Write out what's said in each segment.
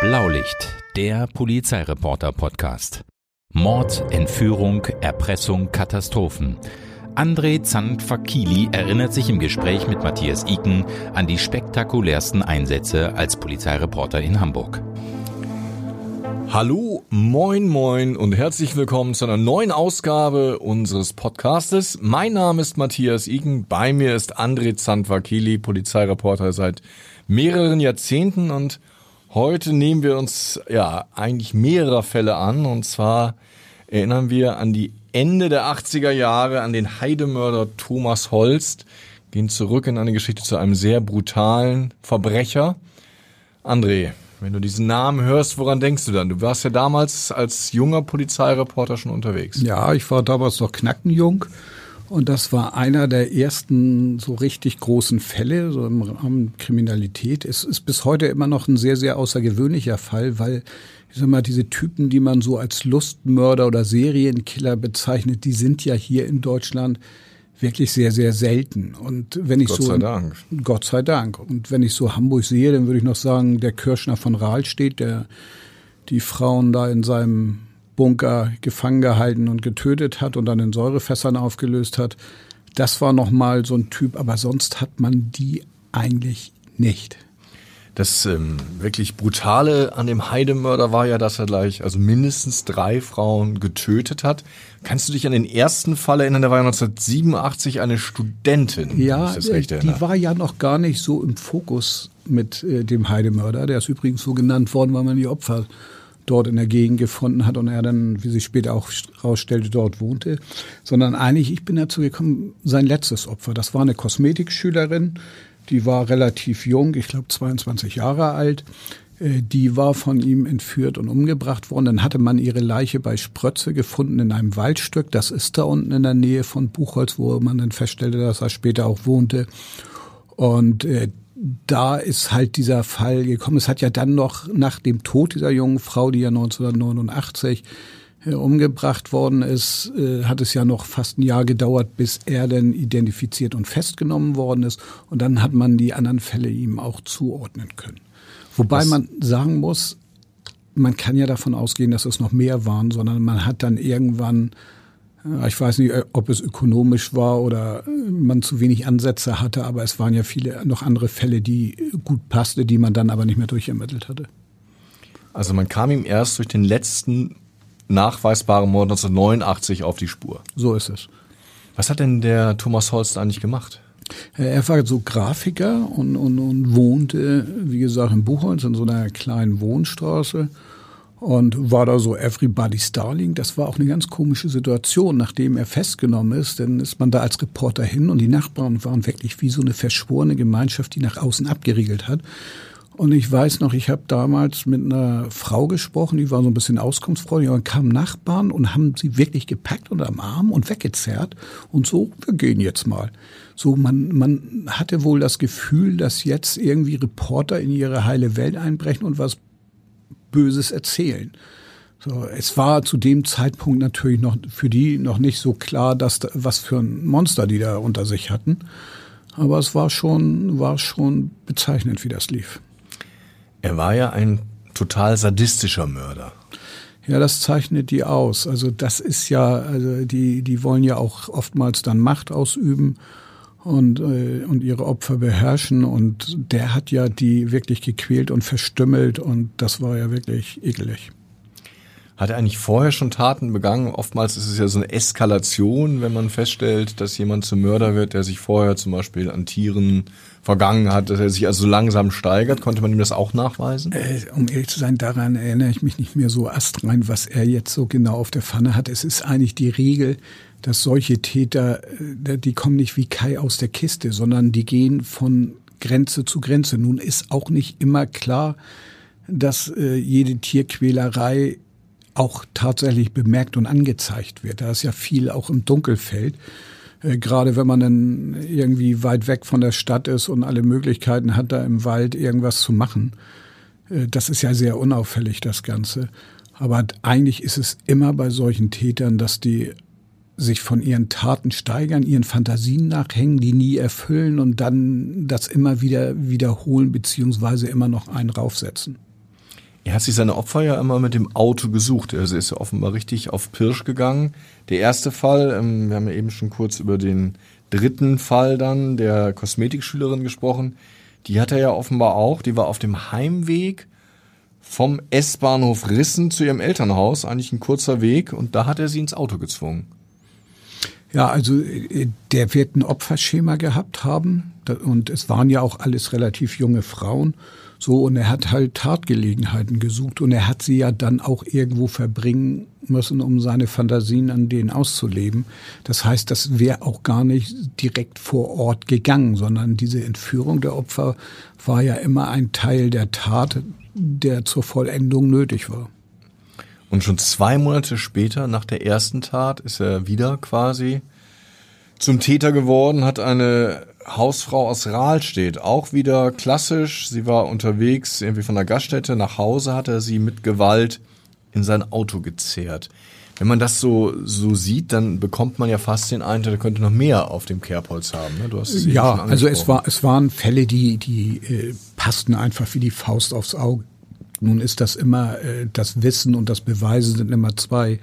Blaulicht, der Polizeireporter-Podcast. Mord, Entführung, Erpressung, Katastrophen. André Zandfakili erinnert sich im Gespräch mit Matthias Iken an die spektakulärsten Einsätze als Polizeireporter in Hamburg. Hallo, moin, moin und herzlich willkommen zu einer neuen Ausgabe unseres Podcastes. Mein Name ist Matthias Iken, bei mir ist André Zandvakili, Polizeireporter seit mehreren Jahrzehnten und heute nehmen wir uns ja eigentlich mehrerer Fälle an und zwar erinnern wir an die Ende der 80er Jahre an den Heidemörder Thomas Holst, gehen zurück in eine Geschichte zu einem sehr brutalen Verbrecher. André, wenn du diesen Namen hörst, woran denkst du dann? Du warst ja damals als junger Polizeireporter schon unterwegs. Ja, ich war damals noch knackenjung. Und das war einer der ersten so richtig großen Fälle so im Rahmen Kriminalität. Es ist bis heute immer noch ein sehr, sehr außergewöhnlicher Fall, weil ich sag mal, diese Typen, die man so als Lustmörder oder Serienkiller bezeichnet, die sind ja hier in Deutschland wirklich sehr, sehr selten. Und wenn ich Gott so. sei Dank. Gott sei Dank. Und wenn ich so Hamburg sehe, dann würde ich noch sagen, der Kirschner von Rahl steht, der die Frauen da in seinem Bunker gefangen gehalten und getötet hat und dann in Säurefässern aufgelöst hat. Das war nochmal so ein Typ, aber sonst hat man die eigentlich nicht. Das ähm, wirklich Brutale an dem Heidemörder war ja, dass er gleich also mindestens drei Frauen getötet hat. Kannst du dich an den ersten Fall erinnern? Der war ja 1987 eine Studentin. Ja, äh, die war ja noch gar nicht so im Fokus mit äh, dem Heidemörder. Der ist übrigens so genannt worden, weil man die Opfer dort in der Gegend gefunden hat und er dann, wie sich später auch herausstellte, dort wohnte, sondern eigentlich, ich bin dazu gekommen, sein letztes Opfer. Das war eine Kosmetikschülerin, die war relativ jung, ich glaube 22 Jahre alt. Äh, die war von ihm entführt und umgebracht worden. Dann hatte man ihre Leiche bei Sprötze gefunden in einem Waldstück. Das ist da unten in der Nähe von Buchholz, wo man dann feststellte, dass er später auch wohnte. Und äh, da ist halt dieser Fall gekommen. Es hat ja dann noch nach dem Tod dieser jungen Frau, die ja 1989 äh, umgebracht worden ist, äh, hat es ja noch fast ein Jahr gedauert, bis er denn identifiziert und festgenommen worden ist. Und dann hat man die anderen Fälle ihm auch zuordnen können. Wobei Was? man sagen muss, man kann ja davon ausgehen, dass es noch mehr waren, sondern man hat dann irgendwann ich weiß nicht, ob es ökonomisch war oder man zu wenig Ansätze hatte, aber es waren ja viele noch andere Fälle, die gut passte, die man dann aber nicht mehr durchermittelt hatte. Also man kam ihm erst durch den letzten nachweisbaren Mord 1989 auf die Spur. So ist es. Was hat denn der Thomas Holst eigentlich gemacht? Er war so Grafiker und, und, und wohnte, wie gesagt, in Buchholz in so einer kleinen Wohnstraße und war da so Everybody's Darling. Das war auch eine ganz komische Situation, nachdem er festgenommen ist. Dann ist man da als Reporter hin und die Nachbarn waren wirklich wie so eine verschworene Gemeinschaft, die nach außen abgeriegelt hat. Und ich weiß noch, ich habe damals mit einer Frau gesprochen, die war so ein bisschen auskunftsfreudig, und kamen Nachbarn und haben sie wirklich gepackt unter dem Arm und weggezerrt und so, wir gehen jetzt mal. So, man, man hatte wohl das Gefühl, dass jetzt irgendwie Reporter in ihre heile Welt einbrechen und was Böses erzählen. So, es war zu dem Zeitpunkt natürlich noch für die noch nicht so klar, dass da, was für ein Monster die da unter sich hatten. Aber es war schon, war schon bezeichnend, wie das lief. Er war ja ein total sadistischer Mörder. Ja, das zeichnet die aus. Also das ist ja, also die, die wollen ja auch oftmals dann Macht ausüben und, äh, und ihre Opfer beherrschen. Und der hat ja die wirklich gequält und verstümmelt und das war ja wirklich ekelig. Hat er eigentlich vorher schon Taten begangen? Oftmals ist es ja so eine Eskalation, wenn man feststellt, dass jemand zum Mörder wird, der sich vorher zum Beispiel an Tieren vergangen hat, dass er sich also langsam steigert. Konnte man ihm das auch nachweisen? Äh, um ehrlich zu sein, daran erinnere ich mich nicht mehr so astrein, was er jetzt so genau auf der Pfanne hat. Es ist eigentlich die Regel, dass solche Täter, äh, die kommen nicht wie Kai aus der Kiste, sondern die gehen von Grenze zu Grenze. Nun ist auch nicht immer klar, dass äh, jede Tierquälerei auch tatsächlich bemerkt und angezeigt wird. Da ist ja viel auch im Dunkelfeld. Äh, gerade wenn man dann irgendwie weit weg von der Stadt ist und alle Möglichkeiten hat, da im Wald irgendwas zu machen. Äh, das ist ja sehr unauffällig, das Ganze. Aber eigentlich ist es immer bei solchen Tätern, dass die sich von ihren Taten steigern, ihren Fantasien nachhängen, die nie erfüllen und dann das immer wieder wiederholen beziehungsweise immer noch einen raufsetzen. Er hat sich seine Opfer ja immer mit dem Auto gesucht. Also er ist ja offenbar richtig auf Pirsch gegangen. Der erste Fall, ähm, wir haben ja eben schon kurz über den dritten Fall dann der Kosmetikschülerin gesprochen. Die hat er ja offenbar auch. Die war auf dem Heimweg vom S-Bahnhof Rissen zu ihrem Elternhaus, eigentlich ein kurzer Weg, und da hat er sie ins Auto gezwungen. Ja, also äh, der wird ein Opferschema gehabt haben und es waren ja auch alles relativ junge Frauen. So, und er hat halt Tatgelegenheiten gesucht und er hat sie ja dann auch irgendwo verbringen müssen, um seine Fantasien an denen auszuleben. Das heißt, das wäre auch gar nicht direkt vor Ort gegangen, sondern diese Entführung der Opfer war ja immer ein Teil der Tat, der zur Vollendung nötig war. Und schon zwei Monate später, nach der ersten Tat, ist er wieder quasi zum Täter geworden, hat eine Hausfrau aus Rahlstedt, auch wieder klassisch. Sie war unterwegs, irgendwie von der Gaststätte nach Hause, hat er sie mit Gewalt in sein Auto gezerrt. Wenn man das so, so sieht, dann bekommt man ja fast den Eindruck, er könnte noch mehr auf dem Kerbholz haben. Ne? Du hast es ja, also es war, es waren Fälle, die, die äh, passten einfach wie die Faust aufs Auge. Nun ist das immer, äh, das Wissen und das Beweisen sind immer zwei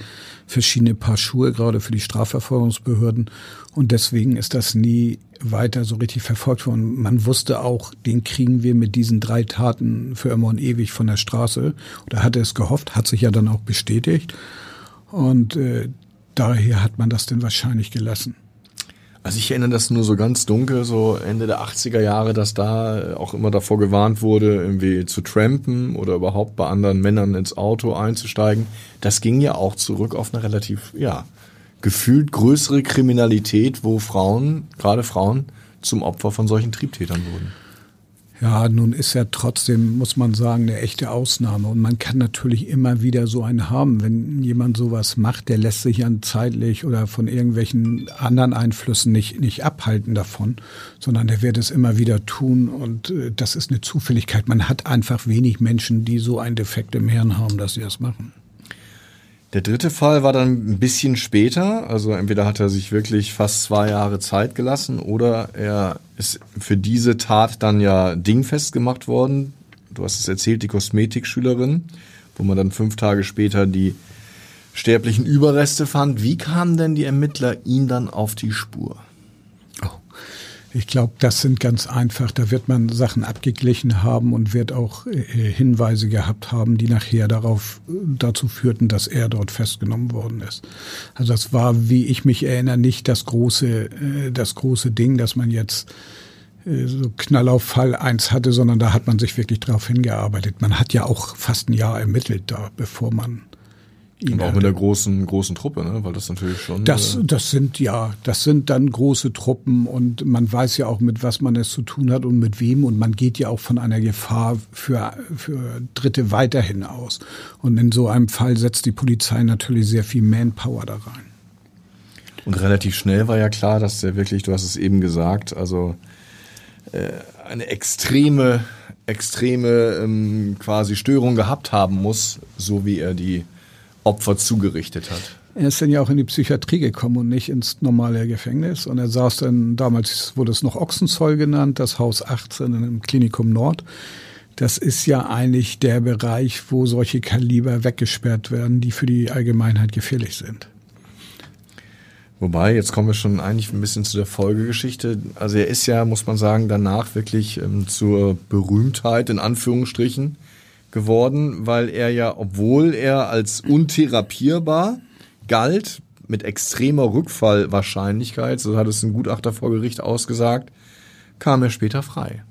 verschiedene Paar Schuhe, gerade für die Strafverfolgungsbehörden. Und deswegen ist das nie weiter so richtig verfolgt worden. Man wusste auch, den kriegen wir mit diesen drei Taten für immer und ewig von der Straße. Oder hatte es gehofft, hat sich ja dann auch bestätigt. Und äh, daher hat man das denn wahrscheinlich gelassen. Also ich erinnere das nur so ganz dunkel, so Ende der 80er Jahre, dass da auch immer davor gewarnt wurde, irgendwie zu trampen oder überhaupt bei anderen Männern ins Auto einzusteigen. Das ging ja auch zurück auf eine relativ, ja, gefühlt größere Kriminalität, wo Frauen, gerade Frauen, zum Opfer von solchen Triebtätern wurden. Ja, nun ist er trotzdem, muss man sagen, eine echte Ausnahme. Und man kann natürlich immer wieder so einen haben. Wenn jemand sowas macht, der lässt sich dann zeitlich oder von irgendwelchen anderen Einflüssen nicht, nicht abhalten davon, sondern der wird es immer wieder tun. Und äh, das ist eine Zufälligkeit. Man hat einfach wenig Menschen, die so einen Defekt im Hirn haben, dass sie das machen. Der dritte Fall war dann ein bisschen später. Also entweder hat er sich wirklich fast zwei Jahre Zeit gelassen oder er ist für diese Tat dann ja dingfest gemacht worden. Du hast es erzählt, die Kosmetikschülerin, wo man dann fünf Tage später die sterblichen Überreste fand. Wie kamen denn die Ermittler ihn dann auf die Spur? Ich glaube, das sind ganz einfach. Da wird man Sachen abgeglichen haben und wird auch äh, Hinweise gehabt haben, die nachher darauf äh, dazu führten, dass er dort festgenommen worden ist. Also das war, wie ich mich erinnere, nicht das große, äh, das große Ding, dass man jetzt so Knall auf Fall eins hatte, sondern da hat man sich wirklich drauf hingearbeitet. Man hat ja auch fast ein Jahr ermittelt da, bevor man und auch mit der großen, großen Truppe, ne? weil das natürlich schon. Das, äh das sind ja, das sind dann große Truppen und man weiß ja auch, mit was man es zu tun hat und mit wem und man geht ja auch von einer Gefahr für, für Dritte weiterhin aus. Und in so einem Fall setzt die Polizei natürlich sehr viel Manpower da rein. Und relativ schnell war ja klar, dass der wirklich, du hast es eben gesagt, also äh, eine extreme, extreme ähm, quasi Störung gehabt haben muss, so wie er die Opfer zugerichtet hat. Er ist dann ja auch in die Psychiatrie gekommen und nicht ins normale Gefängnis. Und er saß dann, damals wurde es noch Ochsenzoll genannt, das Haus 18 im Klinikum Nord. Das ist ja eigentlich der Bereich, wo solche Kaliber weggesperrt werden, die für die Allgemeinheit gefährlich sind. Wobei, jetzt kommen wir schon eigentlich ein bisschen zu der Folgegeschichte. Also er ist ja, muss man sagen, danach wirklich ähm, zur Berühmtheit in Anführungsstrichen geworden, weil er ja, obwohl er als untherapierbar galt, mit extremer Rückfallwahrscheinlichkeit, so hat es ein Gutachter vor Gericht ausgesagt, kam er später frei.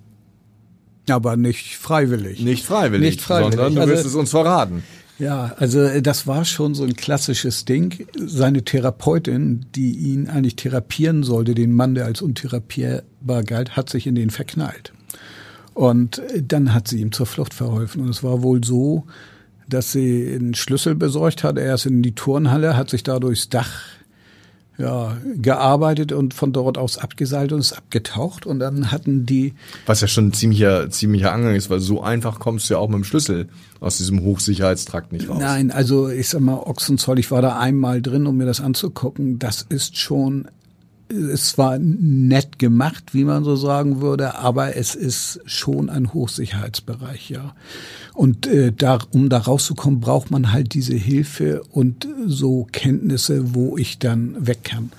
Aber nicht freiwillig. Nicht freiwillig, nicht freiwillig. sondern du also, wirst es uns verraten. Ja, also äh, das war schon so ein klassisches Ding. Seine Therapeutin, die ihn eigentlich therapieren sollte, den Mann, der als untherapierbar galt, hat sich in den verknallt. Und dann hat sie ihm zur Flucht verholfen. Und es war wohl so, dass sie einen Schlüssel besorgt hat. Er ist in die Turnhalle, hat sich da durchs Dach ja, gearbeitet und von dort aus abgeseilt und ist abgetaucht und dann hatten die. Was ja schon ein ziemlicher, ziemlicher Angang ist, weil so einfach kommst du ja auch mit dem Schlüssel aus diesem Hochsicherheitstrakt nicht raus. Nein, also ich sag mal, Ochsenzoll, ich war da einmal drin, um mir das anzugucken. Das ist schon es war nett gemacht, wie man so sagen würde, aber es ist schon ein Hochsicherheitsbereich, ja. Und äh, da, um da rauszukommen, braucht man halt diese Hilfe und so Kenntnisse, wo ich dann weg kann.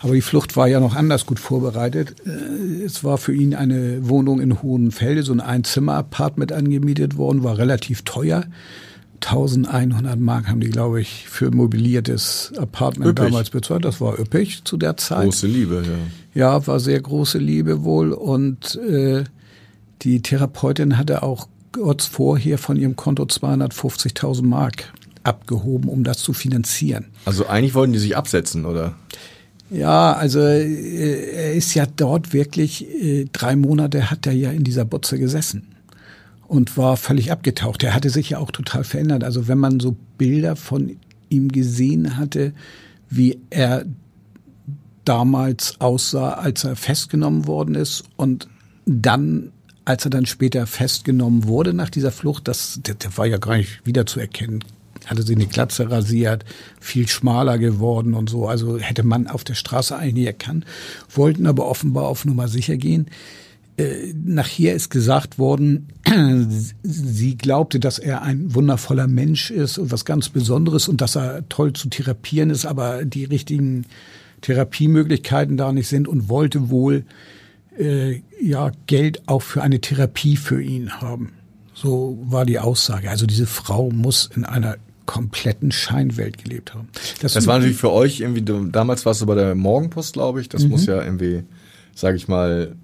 Aber die Flucht war ja noch anders gut vorbereitet. Äh, es war für ihn eine Wohnung in Hohenfelde, so ein Einzimmer-Apartment angemietet worden, war relativ teuer. 1100 Mark haben die, glaube ich, für mobiliertes Apartment üppig. damals bezahlt. Das war üppig zu der Zeit. Große Liebe, ja. Ja, war sehr große Liebe wohl. Und äh, die Therapeutin hatte auch kurz vorher von ihrem Konto 250.000 Mark abgehoben, um das zu finanzieren. Also eigentlich wollten die sich absetzen, oder? Ja, also äh, er ist ja dort wirklich, äh, drei Monate hat er ja in dieser Butze gesessen und war völlig abgetaucht. Er hatte sich ja auch total verändert. Also wenn man so Bilder von ihm gesehen hatte, wie er damals aussah, als er festgenommen worden ist und dann, als er dann später festgenommen wurde nach dieser Flucht, das, der, der war ja gar nicht wiederzuerkennen. Hatte sich eine Glatze rasiert, viel schmaler geworden und so. Also hätte man auf der Straße eigentlich erkannt, wollten aber offenbar auf Nummer sicher gehen. Äh, nachher ist gesagt worden, sie glaubte, dass er ein wundervoller Mensch ist und was ganz Besonderes und dass er toll zu therapieren ist, aber die richtigen Therapiemöglichkeiten da nicht sind und wollte wohl äh, ja Geld auch für eine Therapie für ihn haben. So war die Aussage. Also diese Frau muss in einer kompletten Scheinwelt gelebt haben. Das, das war natürlich für euch irgendwie, damals warst du bei der Morgenpost, glaube ich. Das mhm. muss ja irgendwie, sage ich mal,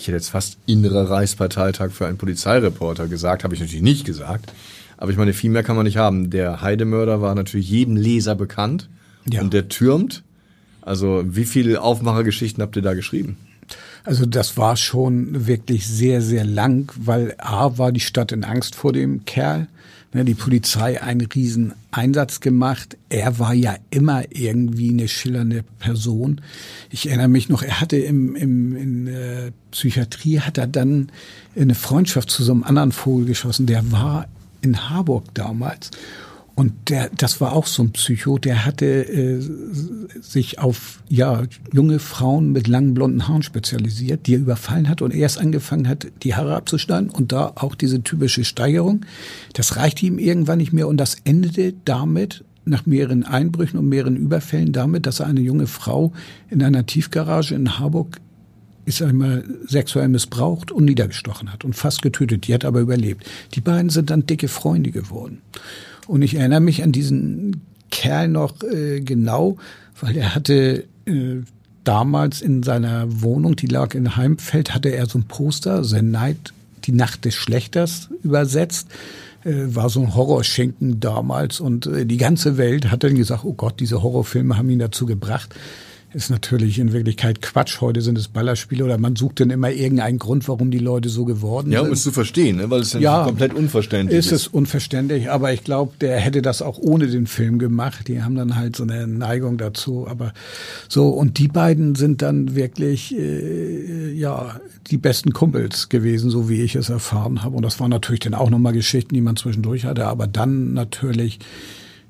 ich hätte jetzt fast innerer Reichsparteitag für einen Polizeireporter gesagt, habe ich natürlich nicht gesagt. Aber ich meine, viel mehr kann man nicht haben. Der Heidemörder war natürlich jedem Leser bekannt ja. und der türmt. Also wie viele Aufmachergeschichten habt ihr da geschrieben? Also das war schon wirklich sehr, sehr lang, weil A war die Stadt in Angst vor dem Kerl die Polizei einen riesen Einsatz gemacht. Er war ja immer irgendwie eine schillernde Person. Ich erinnere mich noch, er hatte im, im in äh, Psychiatrie hat er dann eine Freundschaft zu so einem anderen Vogel geschossen. Der war in Harburg damals und der, das war auch so ein Psycho, der hatte äh, sich auf ja junge Frauen mit langen blonden Haaren spezialisiert, die er überfallen hat und erst angefangen hat, die Haare abzuschneiden und da auch diese typische Steigerung. Das reichte ihm irgendwann nicht mehr und das endete damit nach mehreren Einbrüchen und mehreren Überfällen damit, dass er eine junge Frau in einer Tiefgarage in Harburg ist einmal sexuell missbraucht und niedergestochen hat und fast getötet. Die hat aber überlebt. Die beiden sind dann dicke Freunde geworden. Und ich erinnere mich an diesen Kerl noch äh, genau, weil er hatte äh, damals in seiner Wohnung, die lag in Heimfeld, hatte er so ein Poster, The Night, die Nacht des Schlechters übersetzt. Äh, war so ein Horrorschenken damals und äh, die ganze Welt hat dann gesagt, oh Gott, diese Horrorfilme haben ihn dazu gebracht, ist natürlich in Wirklichkeit Quatsch. Heute sind es Ballerspiele oder man sucht dann immer irgendeinen Grund, warum die Leute so geworden ja, sind. Ja, um es zu verstehen, ne? weil es ja, komplett unverständlich ist. Ist es unverständlich, aber ich glaube, der hätte das auch ohne den Film gemacht. Die haben dann halt so eine Neigung dazu. Aber so, und die beiden sind dann wirklich, äh, ja, die besten Kumpels gewesen, so wie ich es erfahren habe. Und das waren natürlich dann auch nochmal Geschichten, die man zwischendurch hatte, aber dann natürlich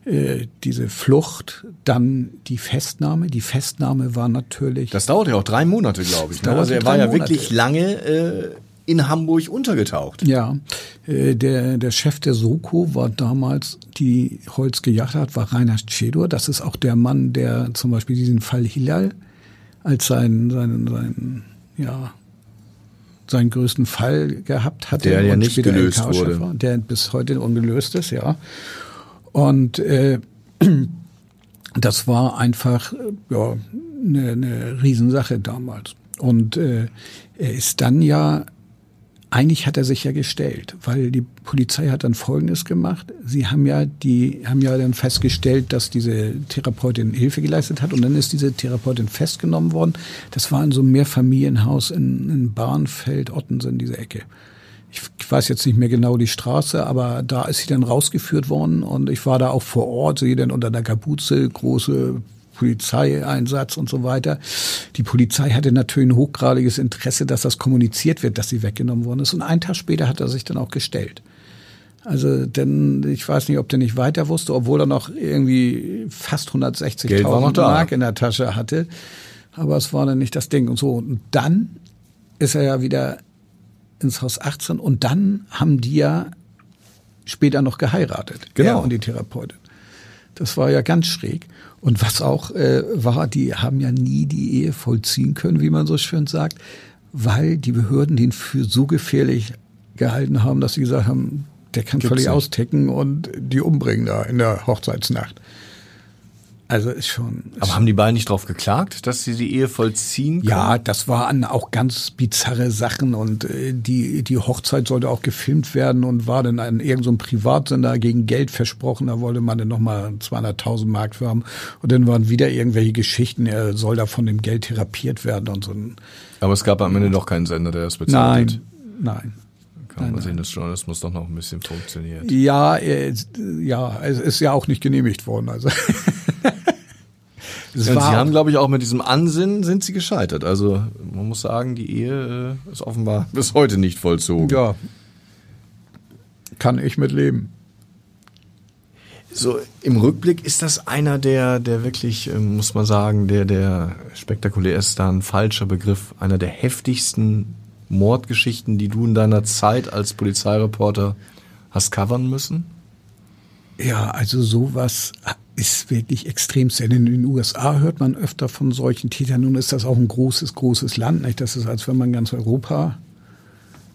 diese Flucht, dann die Festnahme. Die Festnahme war natürlich. Das dauerte ja auch drei Monate, glaube ich. Ne? Also er war ja Monate. wirklich lange äh, in Hamburg untergetaucht. Ja, äh, der, der Chef der Soko war damals, die Holz gejagt hat, war Rainer Tschedor. Das ist auch der Mann, der zum Beispiel diesen Fall Hilal als seinen, seinen, seinen ja, seinen größten Fall gehabt hatte. Der ja nicht gelöst wurde. Der bis heute ungelöst ist, ja. Und äh, das war einfach ja, eine, eine Riesensache damals. Und äh, er ist dann ja, eigentlich hat er sich ja gestellt, weil die Polizei hat dann Folgendes gemacht. Sie haben ja die, haben ja dann festgestellt, dass diese Therapeutin Hilfe geleistet hat und dann ist diese Therapeutin festgenommen worden. Das war in so einem Mehrfamilienhaus in, in Bahnfeld, Ottensen, diese Ecke ich weiß jetzt nicht mehr genau die Straße, aber da ist sie dann rausgeführt worden und ich war da auch vor Ort, sehe dann unter der Kapuze große Polizeieinsatz und so weiter. Die Polizei hatte natürlich ein hochgradiges Interesse, dass das kommuniziert wird, dass sie weggenommen worden ist. Und einen Tag später hat er sich dann auch gestellt. Also, denn ich weiß nicht, ob der nicht weiter wusste, obwohl er noch irgendwie fast 160.000 Mark in der Tasche hatte aber es war dann nicht das Ding und so. Und dann ist er ja wieder ins Haus 18 und dann haben die ja später noch geheiratet. Genau. Und die Therapeutin. Das war ja ganz schräg. Und was auch äh, war, die haben ja nie die Ehe vollziehen können, wie man so schön sagt, weil die Behörden den für so gefährlich gehalten haben, dass sie gesagt haben, der kann Gibt's völlig austicken und die umbringen da in der Hochzeitsnacht. Also ist schon. Ist Aber haben die beiden nicht drauf geklagt, dass sie die Ehe vollziehen können? ja, das waren auch ganz bizarre Sachen und äh, die, die Hochzeit sollte auch gefilmt werden und war dann an irgendeinem so Privatsender gegen Geld versprochen. Da wollte man dann nochmal 200.000 Mark für haben. Und dann waren wieder irgendwelche Geschichten, er soll da von dem Geld therapiert werden und so. Aber es gab am Ende doch keinen Sender, der das bezahlt hat. Nein, nein. Kann man sehen, das Journalismus doch noch ein bisschen funktioniert. Ja, äh, ja, es ist ja auch nicht genehmigt worden. Also. Es Ja, und war sie haben, glaube ich, auch mit diesem Ansinnen sind sie gescheitert. Also man muss sagen, die Ehe äh, ist offenbar bis heute nicht vollzogen. ja, kann ich mit leben. So im Rückblick ist das einer der, der wirklich, ähm, muss man sagen, der, der spektakulär ist da ein falscher Begriff, einer der heftigsten Mordgeschichten, die du in deiner Zeit als Polizeireporter hast covern müssen? Ja, also sowas ist wirklich extrem selten. In den USA hört man öfter von solchen Tätern. Nun ist das auch ein großes, großes Land. Nicht? Das ist, als wenn man ganz Europa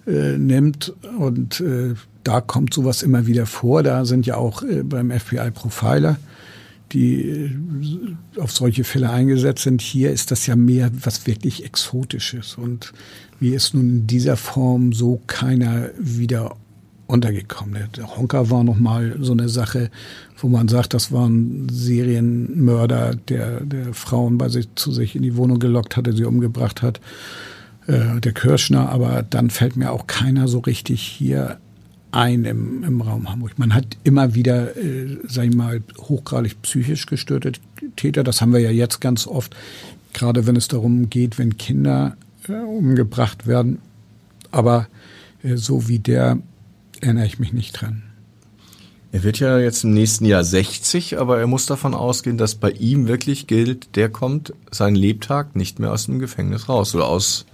äh, nimmt. Und äh, da kommt sowas immer wieder vor. Da sind ja auch äh, beim FBI Profiler, die äh, auf solche Fälle eingesetzt sind. Hier ist das ja mehr was wirklich Exotisches. Und wie ist nun in dieser Form so keiner wieder untergekommen. Der Honker war noch mal so eine Sache, wo man sagt, das war ein Serienmörder, der, der Frauen bei sich zu sich in die Wohnung gelockt hatte, sie umgebracht hat. Äh, der Kirschner, aber dann fällt mir auch keiner so richtig hier ein im, im Raum Hamburg. Man hat immer wieder, äh, sag ich mal, hochgradig psychisch gestörte Täter. Das haben wir ja jetzt ganz oft, gerade wenn es darum geht, wenn Kinder äh, umgebracht werden. Aber äh, so wie der erinnere ich mich nicht dran. Er wird ja jetzt im nächsten Jahr 60, aber er muss davon ausgehen, dass bei ihm wirklich gilt, der kommt seinen Lebtag nicht mehr aus dem Gefängnis raus oder aus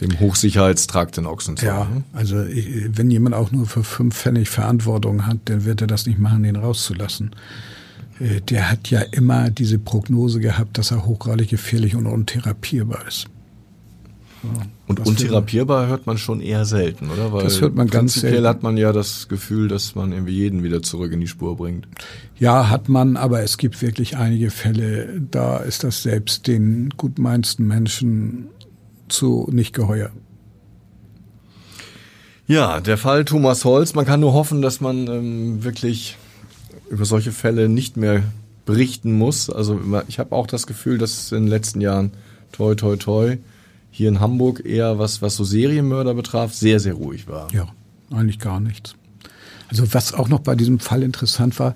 dem Hochsicherheitstrakt in Ochsenzoll. Ja, ne? also ich- wenn jemand auch nur für fünf Pfennig Verantwortung hat, dann wird er das nicht machen, den rauszulassen. Äh, Der hat ja immer diese Prognose gehabt, dass er hochgradig gefährlich und untherapierbar ist. Und Was untherapierbar hört man schon eher selten, oder? Weil Das hört man ganz prinzipiell selten. hat man ja das Gefühl, dass man irgendwie jeden wieder zurück in die Spur bringt. Ja, hat man, aber es gibt wirklich einige Fälle, da ist das selbst den gutmeinsten Menschen zu nicht geheuer. Ja, der Fall Thomas Holz, man kann nur hoffen, dass man ähm, wirklich über solche Fälle nicht mehr berichten muss. Also ich habe auch das Gefühl, dass es in den letzten Jahren toi toi toi hier in Hamburg eher was, was so Serienmörder betraf, sehr, sehr ruhig war. Ja, eigentlich gar nichts. Also was auch noch bei diesem Fall interessant war,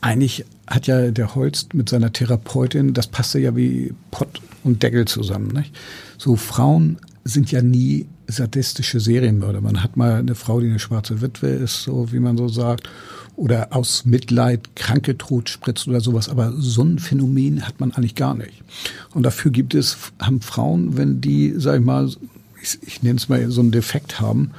eigentlich hat ja der Holst mit seiner Therapeutin, das passte ja wie Pott und Deckel zusammen. Nicht? So Frauen sind ja nie sadistische Serienmörder. Man hat mal eine Frau, die eine schwarze Witwe ist, so wie man so sagt, oder aus Mitleid Kranke tot spritzt oder sowas. Aber so ein Phänomen hat man eigentlich gar nicht. Und dafür gibt es, haben Frauen, wenn die, sag ich mal, ich, ich nenne es mal so einen Defekt haben,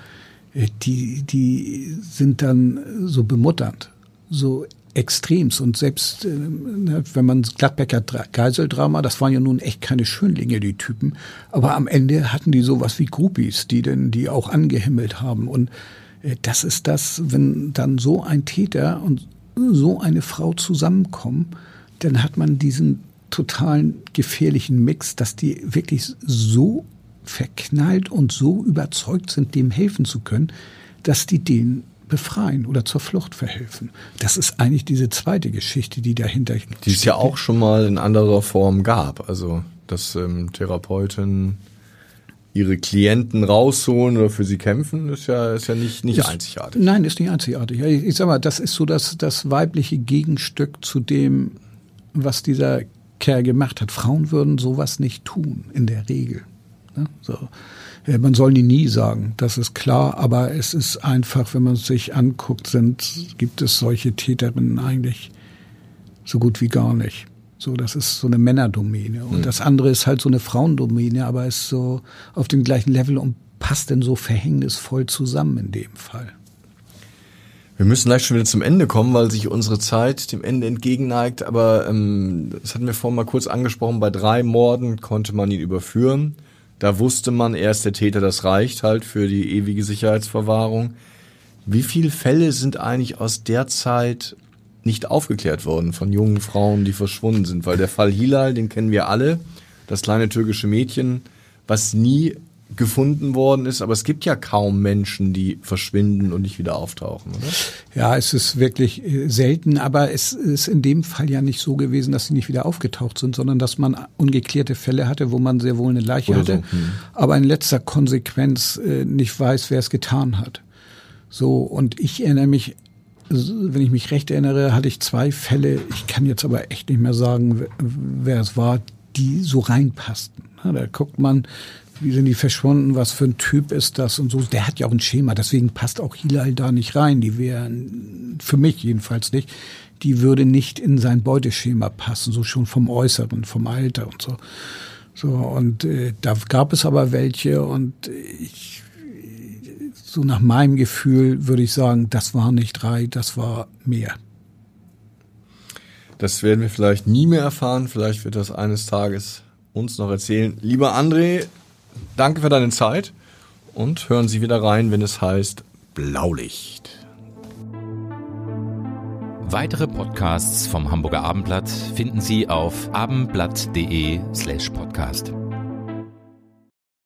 äh, die, die sind dann so bemutternd, so extremst. Und selbst, äh, ne, wenn man Gladbecker Dra- Geiseldrama, das waren ja nun echt keine Schönlinge, die Typen. Aber am Ende hatten die sowas wie Groupies, die denn, die auch angehimmelt haben. Und das ist das, wenn dann so ein Täter und so eine Frau zusammenkommen, dann hat man diesen totalen gefährlichen Mix, dass die wirklich so verknallt und so überzeugt sind, dem helfen zu können, dass die den befreien oder zur Flucht verhelfen. Das ist eigentlich diese zweite Geschichte, die dahinter Die es ja auch schon mal in anderer Form gab. Also, dass ähm, Therapeuten ihre Klienten rausholen oder für sie kämpfen, ist ja, ist ja nicht, nicht Ist- einzigartig. Nein, ist nicht einzigartig. Ich, ich sag mal, das ist so das, das weibliche Gegenstück zu dem, was dieser Kerl gemacht hat. Frauen würden sowas nicht tun, in der Regel. Ne? So. Man soll die nie sagen, das ist klar, aber es ist einfach, wenn man es sich anguckt, sind, gibt es solche Täterinnen eigentlich so gut wie gar nicht. So, das ist so eine Männerdomäne. Und mhm. das andere ist halt so eine Frauendomäne, aber ist so auf dem gleichen Level und passt denn so verhängnisvoll zusammen in dem Fall. Wir müssen gleich schon wieder zum Ende kommen, weil sich unsere Zeit dem Ende entgegenneigt. Aber ähm, das hatten wir vorhin mal kurz angesprochen. Bei drei Morden konnte man ihn überführen. Da wusste man, er ist der Täter, das reicht halt für die ewige Sicherheitsverwahrung. Wie viele Fälle sind eigentlich aus der Zeit nicht aufgeklärt worden von jungen Frauen, die verschwunden sind? Weil der Fall Hilal, den kennen wir alle, das kleine türkische Mädchen, was nie gefunden worden ist, aber es gibt ja kaum Menschen, die verschwinden und nicht wieder auftauchen, oder? Ja, es ist wirklich äh, selten, aber es ist in dem Fall ja nicht so gewesen, dass sie nicht wieder aufgetaucht sind, sondern dass man ungeklärte Fälle hatte, wo man sehr wohl eine Leiche oder hatte, so. hm. aber in letzter Konsequenz äh, nicht weiß, wer es getan hat. So, und ich erinnere mich, wenn ich mich recht erinnere, hatte ich zwei Fälle, ich kann jetzt aber echt nicht mehr sagen, wer es war, die so reinpassten. Da guckt man, wie sind die verschwunden, was für ein Typ ist das und so. Der hat ja auch ein Schema, deswegen passt auch Hilal da nicht rein. Die wären, für mich jedenfalls nicht, die würde nicht in sein Beuteschema passen, so schon vom Äußeren, vom Alter und so. So, und äh, da gab es aber welche und ich, so nach meinem Gefühl würde ich sagen, das war nicht drei, das war mehr. Das werden wir vielleicht nie mehr erfahren. Vielleicht wird das eines Tages uns noch erzählen. Lieber André, danke für deine Zeit und hören Sie wieder rein, wenn es heißt Blaulicht. Weitere Podcasts vom Hamburger Abendblatt finden Sie auf abendblatt.de slash podcast.